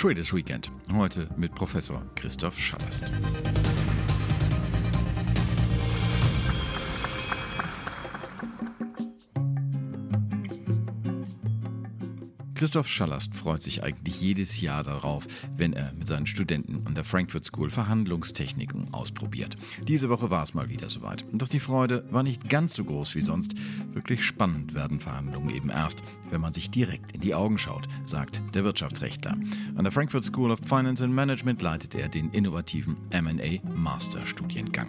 Traders Weekend. Heute mit Professor Christoph Schabast. Christoph Schallast freut sich eigentlich jedes Jahr darauf, wenn er mit seinen Studenten an der Frankfurt School Verhandlungstechniken ausprobiert. Diese Woche war es mal wieder soweit. Doch die Freude war nicht ganz so groß wie sonst. Wirklich spannend werden Verhandlungen eben erst, wenn man sich direkt in die Augen schaut, sagt der Wirtschaftsrechtler. An der Frankfurt School of Finance and Management leitet er den innovativen M&A Masterstudiengang,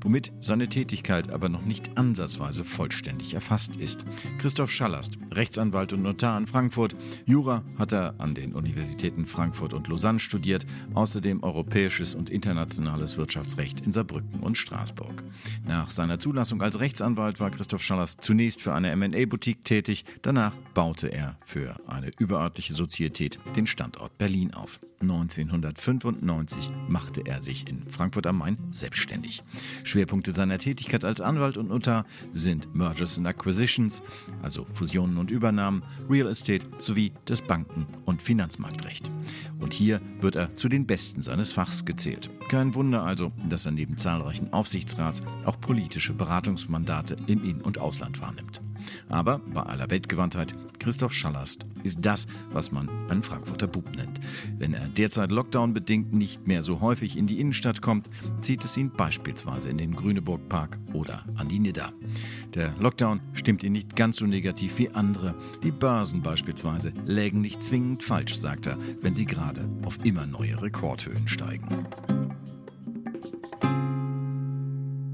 womit seine Tätigkeit aber noch nicht ansatzweise vollständig erfasst ist. Christoph Schallast, Rechtsanwalt und Notar in Frankfurt, Jura hat er an den Universitäten Frankfurt und Lausanne studiert, außerdem europäisches und internationales Wirtschaftsrecht in Saarbrücken und Straßburg. Nach seiner Zulassung als Rechtsanwalt war Christoph Schallers zunächst für eine M&A-Boutique tätig, danach baute er für eine überörtliche Sozietät den Standort Berlin auf. 1995 machte er sich in Frankfurt am Main selbstständig. Schwerpunkte seiner Tätigkeit als Anwalt und Notar sind Mergers and Acquisitions, also Fusionen und Übernahmen, Real Estate sowie das Banken- und Finanzmarktrecht. Und hier wird er zu den Besten seines Fachs gezählt. Kein Wunder also, dass er neben zahlreichen Aufsichtsrats auch politische Beratungsmandate im In- und Ausland wahrnimmt. Aber bei aller Weltgewandtheit, Christoph Schallast ist das, was man einen Frankfurter Bub nennt. Wenn er derzeit Lockdown-bedingt nicht mehr so häufig in die Innenstadt kommt, zieht es ihn beispielsweise in den Grüneburg-Park oder an die Nidda. Der Lockdown stimmt ihn nicht ganz so negativ wie andere. Die Börsen beispielsweise lägen nicht zwingend falsch, sagt er, wenn sie gerade auf immer neue Rekordhöhen steigen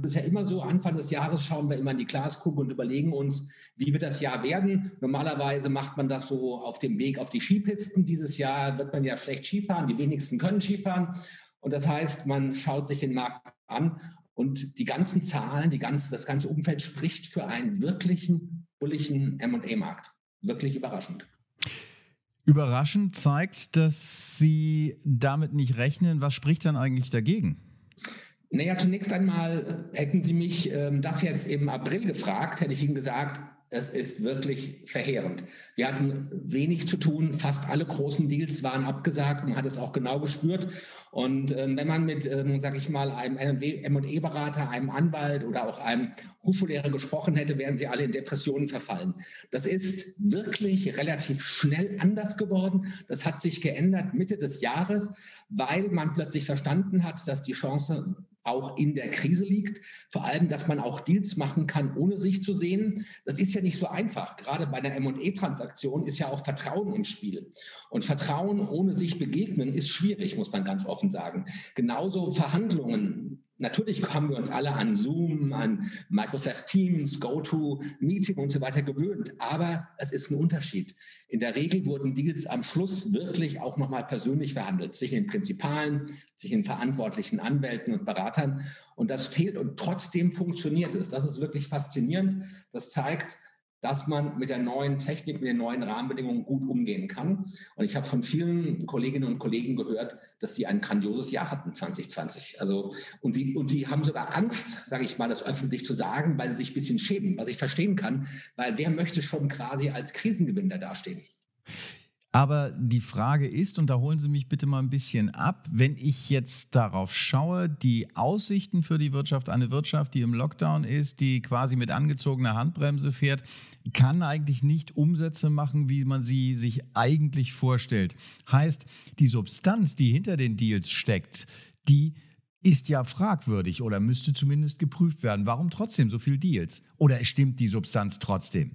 ist ja immer so, Anfang des Jahres schauen wir immer in die Glaskugel und überlegen uns, wie wird das Jahr werden. Normalerweise macht man das so auf dem Weg auf die Skipisten. Dieses Jahr wird man ja schlecht Skifahren, die wenigsten können Skifahren. Und das heißt, man schaut sich den Markt an und die ganzen Zahlen, die ganze, das ganze Umfeld spricht für einen wirklichen bulligen M&A-Markt. Wirklich überraschend. Überraschend zeigt, dass Sie damit nicht rechnen. Was spricht dann eigentlich dagegen? Naja, zunächst einmal hätten Sie mich ähm, das jetzt im April gefragt, hätte ich Ihnen gesagt, es ist wirklich verheerend. Wir hatten wenig zu tun, fast alle großen Deals waren abgesagt, man hat es auch genau gespürt. Und ähm, wenn man mit, ähm, sage ich mal, einem M&E-Berater, einem Anwalt oder auch einem Hochschullehrer gesprochen hätte, wären sie alle in Depressionen verfallen. Das ist wirklich relativ schnell anders geworden. Das hat sich geändert Mitte des Jahres, weil man plötzlich verstanden hat, dass die Chance auch in der Krise liegt. Vor allem, dass man auch Deals machen kann, ohne sich zu sehen. Das ist ja nicht so einfach. Gerade bei einer M&E-Transaktion ist ja auch Vertrauen im Spiel. Und Vertrauen ohne sich begegnen ist schwierig, muss man ganz offen sagen. Genauso Verhandlungen Natürlich haben wir uns alle an Zoom, an Microsoft Teams, GoToMeeting und so weiter gewöhnt, aber es ist ein Unterschied. In der Regel wurden Deals am Schluss wirklich auch nochmal persönlich verhandelt zwischen den Prinzipalen, zwischen den verantwortlichen Anwälten und Beratern. Und das fehlt und trotzdem funktioniert es. Das ist wirklich faszinierend. Das zeigt, dass man mit der neuen Technik, mit den neuen Rahmenbedingungen gut umgehen kann. Und ich habe von vielen Kolleginnen und Kollegen gehört, dass sie ein grandioses Jahr hatten 2020. Also und die und die haben sogar Angst, sage ich mal, das öffentlich zu sagen, weil sie sich ein bisschen schämen, was ich verstehen kann, weil wer möchte schon quasi als Krisengewinner dastehen? Aber die Frage ist, und da holen Sie mich bitte mal ein bisschen ab, wenn ich jetzt darauf schaue, die Aussichten für die Wirtschaft, eine Wirtschaft, die im Lockdown ist, die quasi mit angezogener Handbremse fährt, kann eigentlich nicht Umsätze machen, wie man sie sich eigentlich vorstellt. Heißt, die Substanz, die hinter den Deals steckt, die ist ja fragwürdig oder müsste zumindest geprüft werden. Warum trotzdem so viele Deals? Oder stimmt die Substanz trotzdem?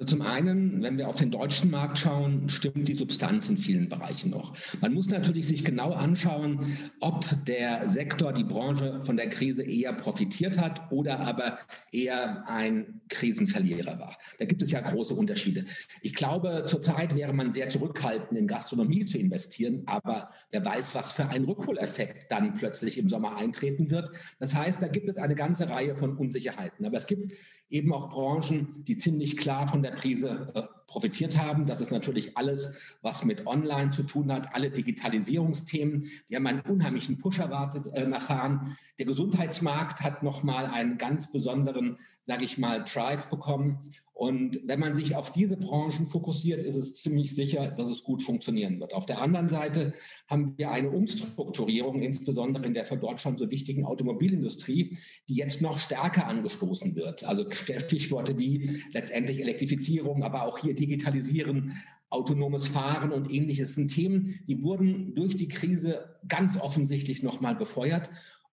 Also zum einen, wenn wir auf den deutschen Markt schauen, stimmt die Substanz in vielen Bereichen noch. Man muss natürlich sich genau anschauen, ob der Sektor, die Branche von der Krise eher profitiert hat oder aber eher ein Krisenverlierer war. Da gibt es ja große Unterschiede. Ich glaube, zurzeit wäre man sehr zurückhaltend, in Gastronomie zu investieren, aber wer weiß, was für ein Rückholeffekt dann plötzlich im Sommer eintreten wird. Das heißt, da gibt es eine ganze Reihe von Unsicherheiten. Aber es gibt eben auch Branchen, die ziemlich klar von der Krise äh, profitiert haben. Das ist natürlich alles, was mit Online zu tun hat, alle Digitalisierungsthemen. Die haben einen unheimlichen Push erwartet, äh, erfahren. Der Gesundheitsmarkt hat nochmal einen ganz besonderen, sage ich mal, Drive bekommen. Und wenn man sich auf diese Branchen fokussiert, ist es ziemlich sicher, dass es gut funktionieren wird. Auf der anderen Seite haben wir eine Umstrukturierung, insbesondere in der für Deutschland so wichtigen Automobilindustrie, die jetzt noch stärker angestoßen wird. Also Stichworte wie letztendlich Elektrifizierung, aber auch hier Digitalisieren, autonomes Fahren und ähnliches sind Themen, die wurden durch die Krise ganz offensichtlich nochmal befeuert.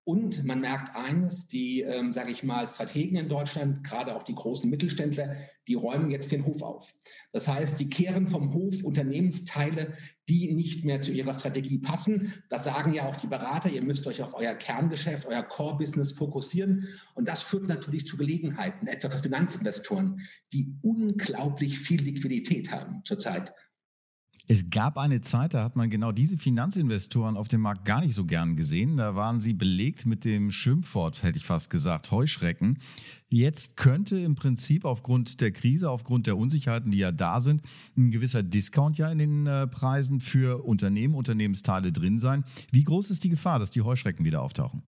Und man merkt eines, die, ähm, sage ich mal, Strategen in Deutschland, gerade auch die großen Mittelständler, die räumen jetzt den Hof auf. Das heißt, die kehren vom Hof Unternehmensteile, die nicht mehr zu ihrer Strategie passen. Das sagen ja auch die Berater, ihr müsst euch auf euer Kerngeschäft, euer Core-Business fokussieren. Und das führt natürlich zu Gelegenheiten, etwa für Finanzinvestoren, die unglaublich viel Liquidität haben zurzeit. Es gab eine Zeit, da hat man genau diese Finanzinvestoren auf dem Markt gar nicht so gern gesehen. Da waren sie belegt mit dem Schimpfwort, hätte ich fast gesagt, Heuschrecken. Jetzt könnte im Prinzip aufgrund der Krise, aufgrund der Unsicherheiten, die ja da sind, ein gewisser Discount ja in den äh, Preisen für Unternehmen, Unternehmensteile drin sein. Wie groß ist die Gefahr, dass die Heuschrecken wieder auftauchen?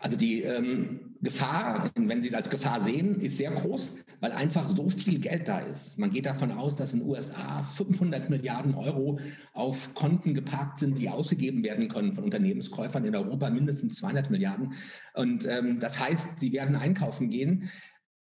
Also die ähm, Gefahr, wenn Sie es als Gefahr sehen, ist sehr groß, weil einfach so viel Geld da ist. Man geht davon aus, dass in den USA 500 Milliarden Euro auf Konten geparkt sind, die ausgegeben werden können von Unternehmenskäufern. In Europa mindestens 200 Milliarden. Und ähm, das heißt, sie werden einkaufen gehen.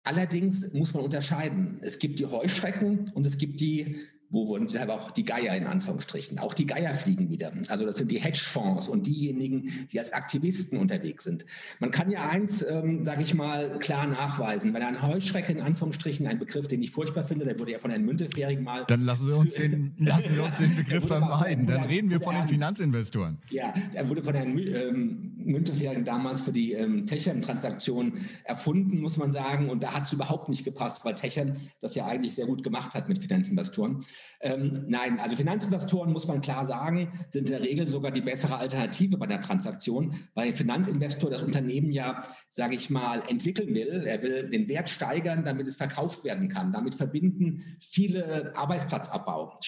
Allerdings muss man unterscheiden. Es gibt die Heuschrecken und es gibt die wo wurden sie auch die Geier in Anführungsstrichen. Auch die Geier fliegen wieder. Also das sind die Hedgefonds und diejenigen, die als Aktivisten unterwegs sind. Man kann ja eins, ähm, sage ich mal, klar nachweisen. Wenn ein Heuschrecke in Anführungsstrichen, ein Begriff, den ich furchtbar finde, der wurde ja von Herrn Müntefering mal... Dann lassen wir uns den, lassen wir uns den Begriff vermeiden. Dann reden wir von den Finanzinvestoren. Ja, er wurde von Herrn ähm, Müntefering damals für die ähm, Techern-Transaktion erfunden, muss man sagen. Und da hat es überhaupt nicht gepasst, weil Techern das ja eigentlich sehr gut gemacht hat mit Finanzinvestoren. Ähm, nein, also Finanzinvestoren, muss man klar sagen, sind in der Regel sogar die bessere Alternative bei der Transaktion, weil ein Finanzinvestor das Unternehmen ja, sage ich mal, entwickeln will. Er will den Wert steigern, damit es verkauft werden kann. Damit verbinden viele Arbeitsplatzabbau.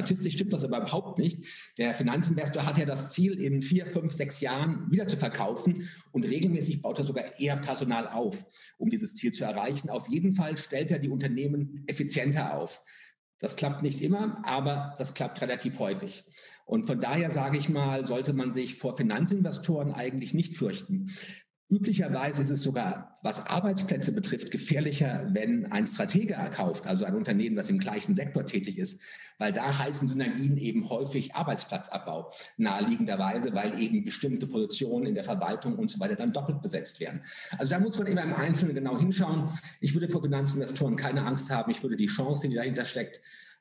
Statistisch stimmt das aber überhaupt nicht. Der Finanzinvestor hat ja das Ziel, in vier, fünf, sechs Jahren wieder zu verkaufen und regelmäßig baut er sogar eher Personal auf, um dieses Ziel zu erreichen. Auf jeden Fall stellt er die Unternehmen effizienter auf. Das klappt nicht immer, aber das klappt relativ häufig. Und von daher sage ich mal, sollte man sich vor Finanzinvestoren eigentlich nicht fürchten. Üblicherweise ist es sogar, was Arbeitsplätze betrifft, gefährlicher, wenn ein Stratege erkauft, also ein Unternehmen, das im gleichen Sektor tätig ist, weil da heißen Synergien eben häufig Arbeitsplatzabbau, naheliegenderweise, weil eben bestimmte Positionen in der Verwaltung und so weiter dann doppelt besetzt werden. Also da muss man immer im Einzelnen genau hinschauen. Ich würde vor Finanzinvestoren keine Angst haben. Ich würde die Chance, die dahinter steckt,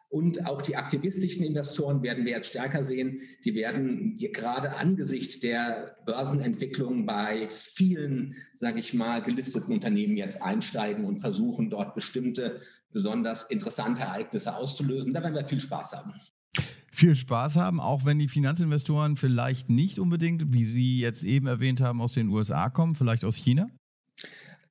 und auch die aktivistischen Investoren werden wir jetzt stärker sehen. Die werden gerade angesichts der Börsenentwicklung bei vielen, sage ich mal, gelisteten Unternehmen jetzt einsteigen und versuchen, dort bestimmte besonders interessante Ereignisse auszulösen. Da werden wir viel Spaß haben viel Spaß haben, auch wenn die Finanzinvestoren vielleicht nicht unbedingt, wie Sie jetzt eben erwähnt haben, aus den USA kommen, vielleicht aus China?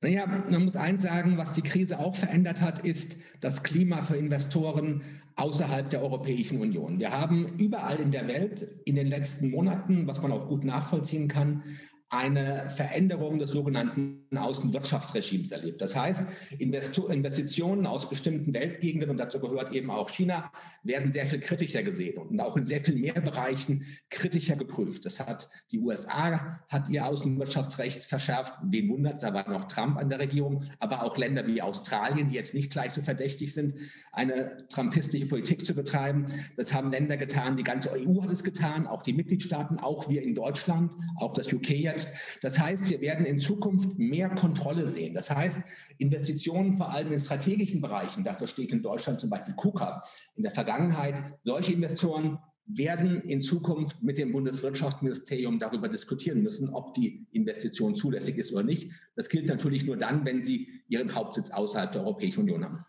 Naja, man muss eins sagen, was die Krise auch verändert hat, ist das Klima für Investoren außerhalb der Europäischen Union. Wir haben überall in der Welt in den letzten Monaten, was man auch gut nachvollziehen kann, eine Veränderung des sogenannten Außenwirtschaftsregimes erlebt. Das heißt, Investitionen aus bestimmten Weltgegenden, und dazu gehört eben auch China, werden sehr viel kritischer gesehen und auch in sehr viel mehr Bereichen kritischer geprüft. Das hat die USA hat ihr Außenwirtschaftsrecht verschärft. Wen wundert es, da war noch Trump an der Regierung, aber auch Länder wie Australien, die jetzt nicht gleich so verdächtig sind, eine trumpistische Politik zu betreiben. Das haben Länder getan, die ganze EU hat es getan, auch die Mitgliedstaaten, auch wir in Deutschland, auch das UK jetzt. Das heißt, wir werden in Zukunft mehr Kontrolle sehen. Das heißt, Investitionen vor allem in strategischen Bereichen, dafür steht in Deutschland zum Beispiel KUKA. In der Vergangenheit, solche Investoren werden in Zukunft mit dem Bundeswirtschaftsministerium darüber diskutieren müssen, ob die Investition zulässig ist oder nicht. Das gilt natürlich nur dann, wenn sie ihren Hauptsitz außerhalb der Europäischen Union haben.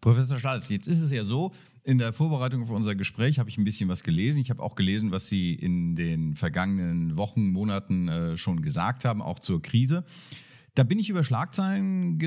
Professor Schalz, jetzt ist es ja so, in der Vorbereitung auf unser Gespräch habe ich ein bisschen was gelesen. Ich habe auch gelesen, was Sie in den vergangenen Wochen, Monaten äh, schon gesagt haben, auch zur Krise. Da bin ich über Schlagzeilen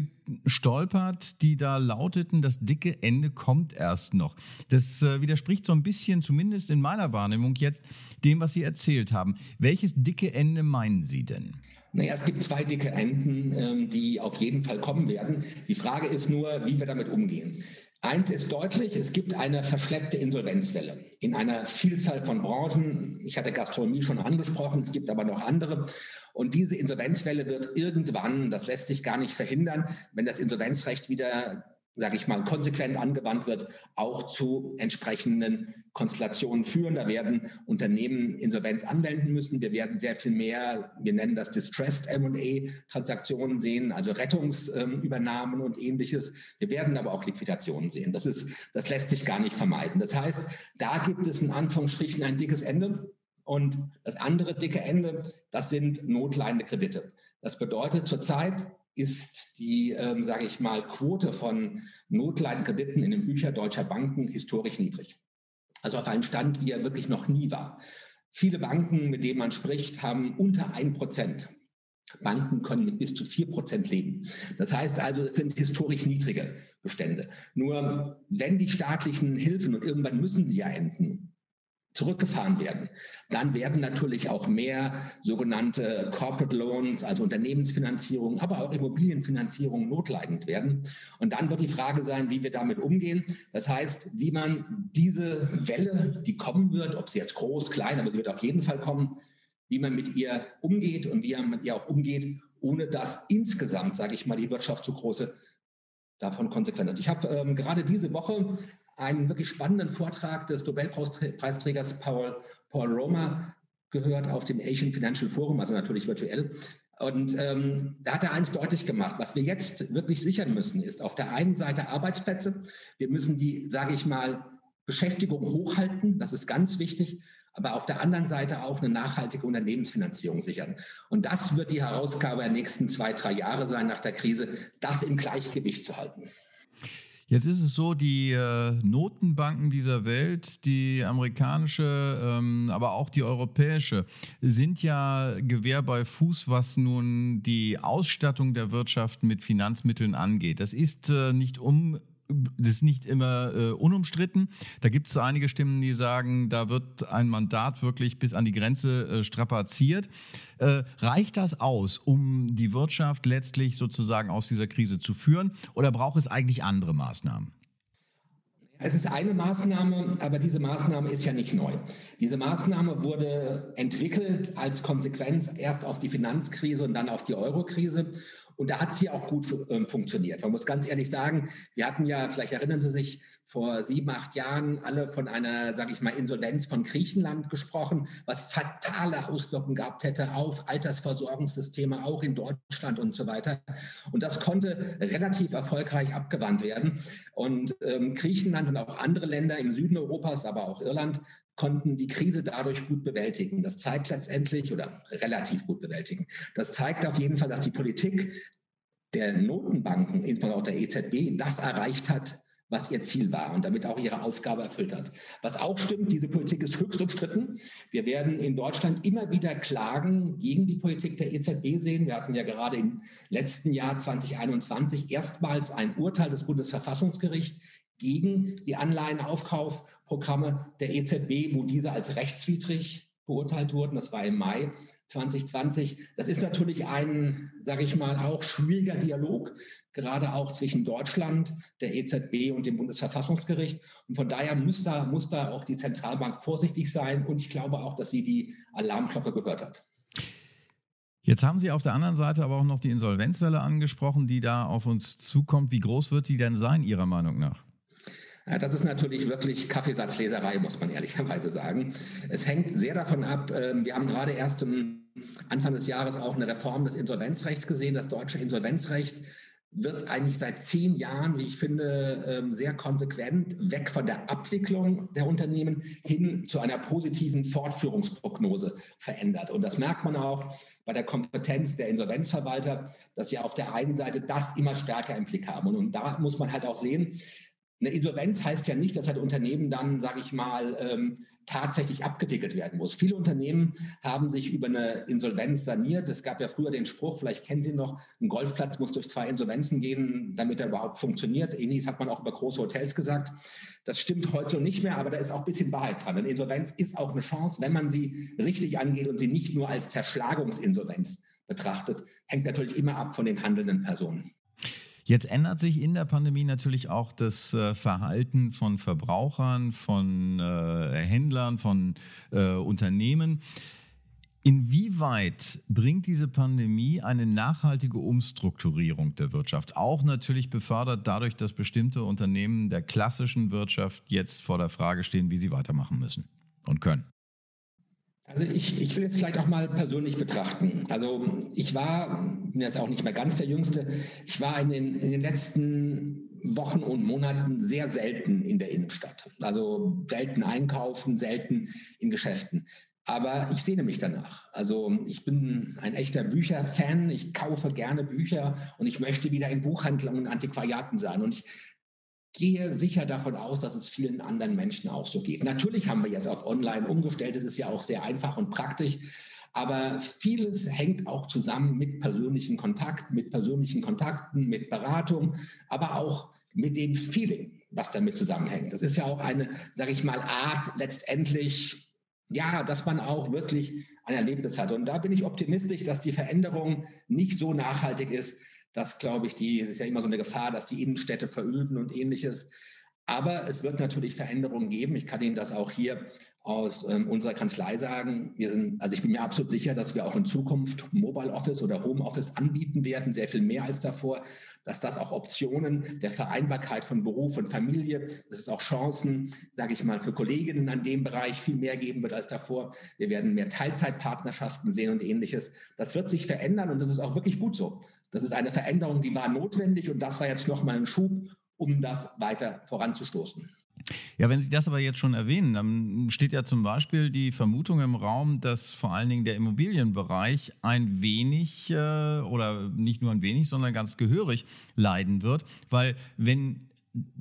gestolpert, die da lauteten, das dicke Ende kommt erst noch. Das äh, widerspricht so ein bisschen, zumindest in meiner Wahrnehmung jetzt, dem, was Sie erzählt haben. Welches dicke Ende meinen Sie denn? Naja, es gibt zwei dicke Enden, ähm, die auf jeden Fall kommen werden. Die Frage ist nur, wie wir damit umgehen. Eins ist deutlich, es gibt eine verschleppte Insolvenzwelle in einer Vielzahl von Branchen. Ich hatte Gastronomie schon angesprochen, es gibt aber noch andere. Und diese Insolvenzwelle wird irgendwann, das lässt sich gar nicht verhindern, wenn das Insolvenzrecht wieder sage ich mal, konsequent angewandt wird, auch zu entsprechenden Konstellationen führen. Da werden Unternehmen Insolvenz anwenden müssen. Wir werden sehr viel mehr, wir nennen das Distressed M&A-Transaktionen sehen, also Rettungsübernahmen und ähnliches. Wir werden aber auch Liquidationen sehen. Das, ist, das lässt sich gar nicht vermeiden. Das heißt, da gibt es in Anführungsstrichen ein dickes Ende. Und das andere dicke Ende, das sind notleidende Kredite. Das bedeutet zurzeit ist die, ähm, sage ich mal, Quote von Notleitkrediten in den Büchern deutscher Banken historisch niedrig. Also auf einen Stand, wie er wirklich noch nie war. Viele Banken, mit denen man spricht, haben unter ein Prozent. Banken können mit bis zu vier Prozent leben. Das heißt also, es sind historisch niedrige Bestände. Nur wenn die staatlichen Hilfen, und irgendwann müssen sie ja enden, zurückgefahren werden. Dann werden natürlich auch mehr sogenannte Corporate Loans, also Unternehmensfinanzierung, aber auch Immobilienfinanzierung notleidend werden. Und dann wird die Frage sein, wie wir damit umgehen. Das heißt, wie man diese Welle, die kommen wird, ob sie jetzt groß, klein, aber sie wird auf jeden Fall kommen, wie man mit ihr umgeht und wie man mit ihr auch umgeht, ohne dass insgesamt, sage ich mal, die Wirtschaft zu große davon Konsequenzen hat. Ich habe ähm, gerade diese Woche einen wirklich spannenden Vortrag des Nobelpreisträgers Paul, Paul Roma gehört auf dem Asian Financial Forum, also natürlich virtuell. Und ähm, da hat er eins deutlich gemacht. Was wir jetzt wirklich sichern müssen, ist auf der einen Seite Arbeitsplätze. Wir müssen die, sage ich mal, Beschäftigung hochhalten. Das ist ganz wichtig. Aber auf der anderen Seite auch eine nachhaltige Unternehmensfinanzierung sichern. Und das wird die Herausgabe der nächsten zwei, drei Jahre sein nach der Krise, das im Gleichgewicht zu halten. Jetzt ist es so, die äh, Notenbanken dieser Welt, die amerikanische, ähm, aber auch die europäische, sind ja Gewehr bei Fuß, was nun die Ausstattung der Wirtschaft mit Finanzmitteln angeht. Das ist äh, nicht um das ist nicht immer äh, unumstritten. Da gibt es einige Stimmen, die sagen, da wird ein Mandat wirklich bis an die Grenze äh, strapaziert. Äh, reicht das aus, um die Wirtschaft letztlich sozusagen aus dieser Krise zu führen? Oder braucht es eigentlich andere Maßnahmen? Es ist eine Maßnahme, aber diese Maßnahme ist ja nicht neu. Diese Maßnahme wurde entwickelt als Konsequenz erst auf die Finanzkrise und dann auf die Eurokrise. Und da hat sie auch gut äh, funktioniert. Man muss ganz ehrlich sagen, wir hatten ja, vielleicht erinnern Sie sich, vor sieben, acht Jahren alle von einer, sage ich mal, Insolvenz von Griechenland gesprochen, was fatale Auswirkungen gehabt hätte auf Altersversorgungssysteme, auch in Deutschland und so weiter. Und das konnte relativ erfolgreich abgewandt werden. Und ähm, Griechenland und auch andere Länder im Süden Europas, aber auch Irland, konnten die Krise dadurch gut bewältigen. Das zeigt letztendlich oder relativ gut bewältigen. Das zeigt auf jeden Fall, dass die Politik der Notenbanken, insbesondere auch der EZB, das erreicht hat, was ihr Ziel war und damit auch ihre Aufgabe erfüllt hat. Was auch stimmt, diese Politik ist höchst umstritten. Wir werden in Deutschland immer wieder Klagen gegen die Politik der EZB sehen. Wir hatten ja gerade im letzten Jahr 2021 erstmals ein Urteil des Bundesverfassungsgerichts gegen die Anleihenaufkaufprogramme der EZB, wo diese als rechtswidrig beurteilt wurden. Das war im Mai 2020. Das ist natürlich ein, sage ich mal, auch schwieriger Dialog, gerade auch zwischen Deutschland, der EZB und dem Bundesverfassungsgericht. Und von daher muss da, muss da auch die Zentralbank vorsichtig sein. Und ich glaube auch, dass sie die Alarmglocke gehört hat. Jetzt haben Sie auf der anderen Seite aber auch noch die Insolvenzwelle angesprochen, die da auf uns zukommt. Wie groß wird die denn sein, Ihrer Meinung nach? Das ist natürlich wirklich Kaffeesatzleserei, muss man ehrlicherweise sagen. Es hängt sehr davon ab, ähm, wir haben gerade erst am Anfang des Jahres auch eine Reform des Insolvenzrechts gesehen. Das deutsche Insolvenzrecht wird eigentlich seit zehn Jahren, wie ich finde, ähm, sehr konsequent weg von der Abwicklung der Unternehmen hin zu einer positiven Fortführungsprognose verändert. Und das merkt man auch bei der Kompetenz der Insolvenzverwalter, dass sie auf der einen Seite das immer stärker im Blick haben. Und da muss man halt auch sehen, eine Insolvenz heißt ja nicht, dass ein Unternehmen dann, sage ich mal, ähm, tatsächlich abgewickelt werden muss. Viele Unternehmen haben sich über eine Insolvenz saniert. Es gab ja früher den Spruch, vielleicht kennen Sie noch, ein Golfplatz muss durch zwei Insolvenzen gehen, damit er überhaupt funktioniert. Ähnliches hat man auch über große Hotels gesagt. Das stimmt heute nicht mehr, aber da ist auch ein bisschen Wahrheit dran. Eine Insolvenz ist auch eine Chance, wenn man sie richtig angeht und sie nicht nur als Zerschlagungsinsolvenz betrachtet, hängt natürlich immer ab von den handelnden Personen. Jetzt ändert sich in der Pandemie natürlich auch das äh, Verhalten von Verbrauchern, von äh, Händlern, von äh, Unternehmen. Inwieweit bringt diese Pandemie eine nachhaltige Umstrukturierung der Wirtschaft? Auch natürlich befördert dadurch, dass bestimmte Unternehmen der klassischen Wirtschaft jetzt vor der Frage stehen, wie sie weitermachen müssen und können. Also ich, ich will es vielleicht auch mal persönlich betrachten. Also ich war, bin jetzt auch nicht mehr ganz der Jüngste, ich war in den, in den letzten Wochen und Monaten sehr selten in der Innenstadt. Also selten einkaufen, selten in Geschäften. Aber ich sehne mich danach. Also ich bin ein echter Bücherfan. Ich kaufe gerne Bücher und ich möchte wieder in Buchhandlungen und Antiquariaten sein. Und ich gehe sicher davon aus, dass es vielen anderen Menschen auch so geht. Natürlich haben wir jetzt auf Online umgestellt. Das ist ja auch sehr einfach und praktisch. Aber vieles hängt auch zusammen mit persönlichen Kontakt, mit persönlichen Kontakten, mit Beratung, aber auch mit dem Feeling, was damit zusammenhängt. Das ist ja auch eine, sage ich mal, Art letztendlich, ja, dass man auch wirklich ein Erlebnis hat. Und da bin ich optimistisch, dass die Veränderung nicht so nachhaltig ist, das glaube ich, die ist ja immer so eine Gefahr, dass die Innenstädte veröden und ähnliches. Aber es wird natürlich Veränderungen geben. Ich kann Ihnen das auch hier aus ähm, unserer Kanzlei sagen. Wir sind, also ich bin mir absolut sicher, dass wir auch in Zukunft Mobile Office oder Home Office anbieten werden, sehr viel mehr als davor, dass das auch Optionen der Vereinbarkeit von Beruf und Familie, dass es auch Chancen, sage ich mal, für Kolleginnen an dem Bereich viel mehr geben wird als davor. Wir werden mehr Teilzeitpartnerschaften sehen und ähnliches. Das wird sich verändern und das ist auch wirklich gut so. Das ist eine Veränderung, die war notwendig und das war jetzt nochmal ein Schub, um das weiter voranzustoßen. Ja, wenn Sie das aber jetzt schon erwähnen, dann steht ja zum Beispiel die Vermutung im Raum, dass vor allen Dingen der Immobilienbereich ein wenig äh, oder nicht nur ein wenig, sondern ganz gehörig leiden wird, weil wenn,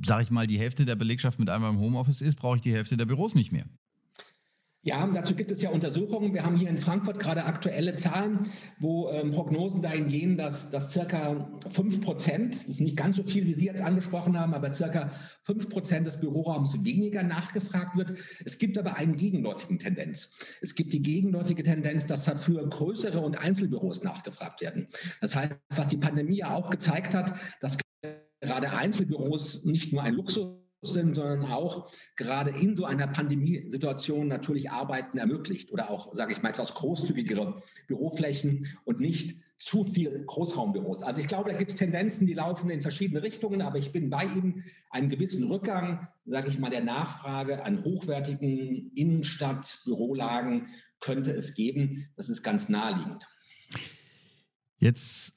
sage ich mal, die Hälfte der Belegschaft mit einmal im Homeoffice ist, brauche ich die Hälfte der Büros nicht mehr. Ja, dazu gibt es ja Untersuchungen. Wir haben hier in Frankfurt gerade aktuelle Zahlen, wo ähm, Prognosen dahin gehen, dass, dass circa 5 Prozent, das ist nicht ganz so viel, wie Sie jetzt angesprochen haben, aber circa 5 Prozent des Büroraums weniger nachgefragt wird. Es gibt aber einen gegenläufigen Tendenz. Es gibt die gegenläufige Tendenz, dass dafür größere und Einzelbüros nachgefragt werden. Das heißt, was die Pandemie ja auch gezeigt hat, dass gerade Einzelbüros nicht nur ein Luxus sind, sondern auch gerade in so einer Pandemiesituation natürlich Arbeiten ermöglicht oder auch, sage ich mal, etwas großzügigere Büroflächen und nicht zu viel Großraumbüros. Also ich glaube, da gibt es Tendenzen, die laufen in verschiedene Richtungen, aber ich bin bei Ihnen. Einen gewissen Rückgang, sage ich mal, der Nachfrage an hochwertigen Innenstadt-Bürolagen könnte es geben. Das ist ganz naheliegend. Jetzt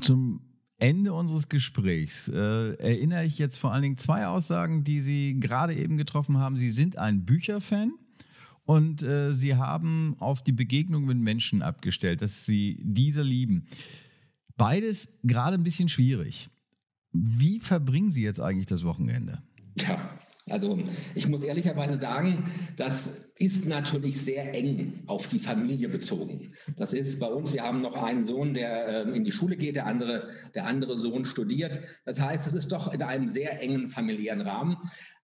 zum Ende unseres Gesprächs äh, erinnere ich jetzt vor allen Dingen zwei Aussagen, die Sie gerade eben getroffen haben. Sie sind ein Bücherfan und äh, Sie haben auf die Begegnung mit Menschen abgestellt, dass Sie diese lieben. Beides gerade ein bisschen schwierig. Wie verbringen Sie jetzt eigentlich das Wochenende? Ja, also ich muss ehrlicherweise sagen, das ist natürlich sehr eng auf die Familie bezogen. Das ist bei uns, wir haben noch einen Sohn, der ähm, in die Schule geht, der andere, der andere Sohn studiert. Das heißt, es ist doch in einem sehr engen familiären Rahmen.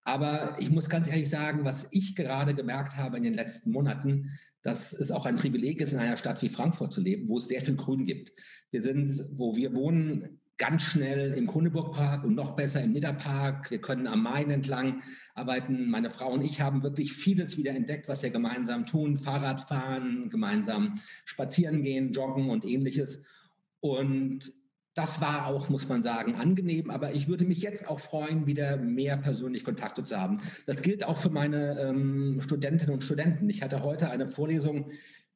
Aber ich muss ganz ehrlich sagen, was ich gerade gemerkt habe in den letzten Monaten, dass es auch ein Privileg ist, in einer Stadt wie Frankfurt zu leben, wo es sehr viel Grün gibt. Wir sind, wo wir wohnen, ganz schnell im Kundeburgpark und noch besser im Midderpark. Wir können am Main entlang arbeiten. Meine Frau und ich haben wirklich vieles wieder entdeckt, was wir gemeinsam tun. Fahrrad fahren, gemeinsam spazieren gehen, joggen und ähnliches. Und das war auch, muss man sagen, angenehm. Aber ich würde mich jetzt auch freuen, wieder mehr persönlich Kontakte zu haben. Das gilt auch für meine ähm, Studentinnen und Studenten. Ich hatte heute eine Vorlesung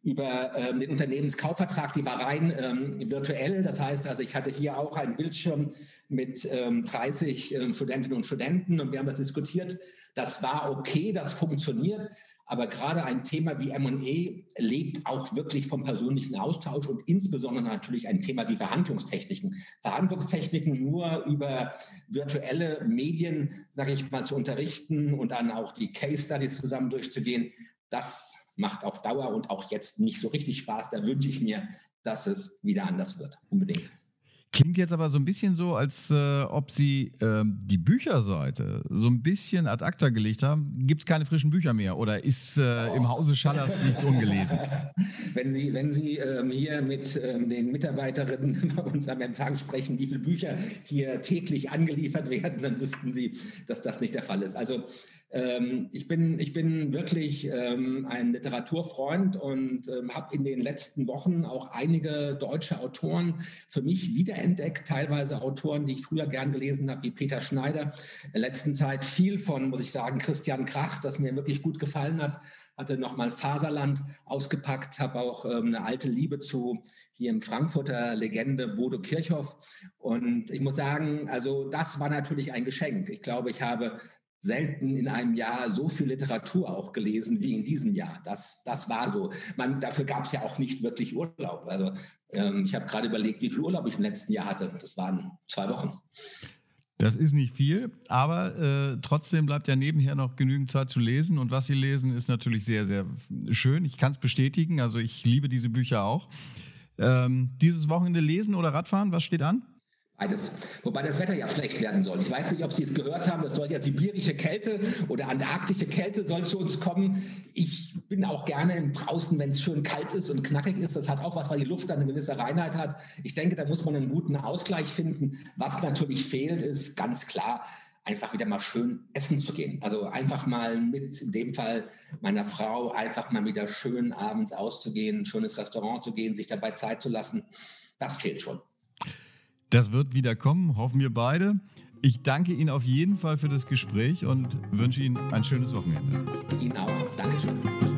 über ähm, den Unternehmenskaufvertrag, die war rein ähm, virtuell. Das heißt also, ich hatte hier auch einen Bildschirm mit ähm, 30 ähm, Studentinnen und Studenten und wir haben das diskutiert. Das war okay, das funktioniert. Aber gerade ein Thema wie M&E lebt auch wirklich vom persönlichen Austausch und insbesondere natürlich ein Thema wie Verhandlungstechniken. Verhandlungstechniken nur über virtuelle Medien, sage ich mal, zu unterrichten und dann auch die Case Studies zusammen durchzugehen, das macht auf Dauer und auch jetzt nicht so richtig Spaß. Da wünsche ich mir, dass es wieder anders wird. Unbedingt. Klingt jetzt aber so ein bisschen so, als äh, ob Sie äh, die Bücherseite so ein bisschen ad acta gelegt haben. Gibt es keine frischen Bücher mehr oder ist äh, im Hause Schallers nichts ungelesen? Wenn Sie, wenn Sie ähm, hier mit ähm, den Mitarbeiterinnen bei uns am Empfang sprechen, wie viele Bücher hier täglich angeliefert werden, dann wüssten Sie, dass das nicht der Fall ist. Also ich, bin, ich bin wirklich ähm, ein Literaturfreund und ähm, habe in den letzten Wochen auch einige deutsche Autoren für mich wiederentdeckt, teilweise Autoren, die ich früher gern gelesen habe, wie Peter Schneider. In der letzten Zeit viel von, muss ich sagen, Christian Krach, das mir wirklich gut gefallen hat hatte nochmal Faserland ausgepackt, habe auch ähm, eine alte Liebe zu hier im Frankfurter Legende Bodo Kirchhoff. Und ich muss sagen, also das war natürlich ein Geschenk. Ich glaube, ich habe selten in einem Jahr so viel Literatur auch gelesen wie in diesem Jahr. Das, das war so. Man, dafür gab es ja auch nicht wirklich Urlaub. Also ähm, ich habe gerade überlegt, wie viel Urlaub ich im letzten Jahr hatte. Das waren zwei Wochen. Das ist nicht viel, aber äh, trotzdem bleibt ja nebenher noch genügend Zeit zu lesen. Und was Sie lesen, ist natürlich sehr, sehr schön. Ich kann es bestätigen. Also ich liebe diese Bücher auch. Ähm, dieses Wochenende lesen oder Radfahren, was steht an? Beides. Wobei das Wetter ja schlecht werden soll. Ich weiß nicht, ob Sie es gehört haben, es soll ja sibirische Kälte oder antarktische Kälte soll zu uns kommen. Ich bin auch gerne draußen, wenn es schön kalt ist und knackig ist. Das hat auch was, weil die Luft dann eine gewisse Reinheit hat. Ich denke, da muss man einen guten Ausgleich finden. Was natürlich fehlt, ist ganz klar, einfach wieder mal schön essen zu gehen. Also einfach mal mit, in dem Fall meiner Frau, einfach mal wieder schön abends auszugehen, ein schönes Restaurant zu gehen, sich dabei Zeit zu lassen. Das fehlt schon. Das wird wieder kommen, hoffen wir beide. Ich danke Ihnen auf jeden Fall für das Gespräch und wünsche Ihnen ein schönes Wochenende. Ihnen auch. Dankeschön.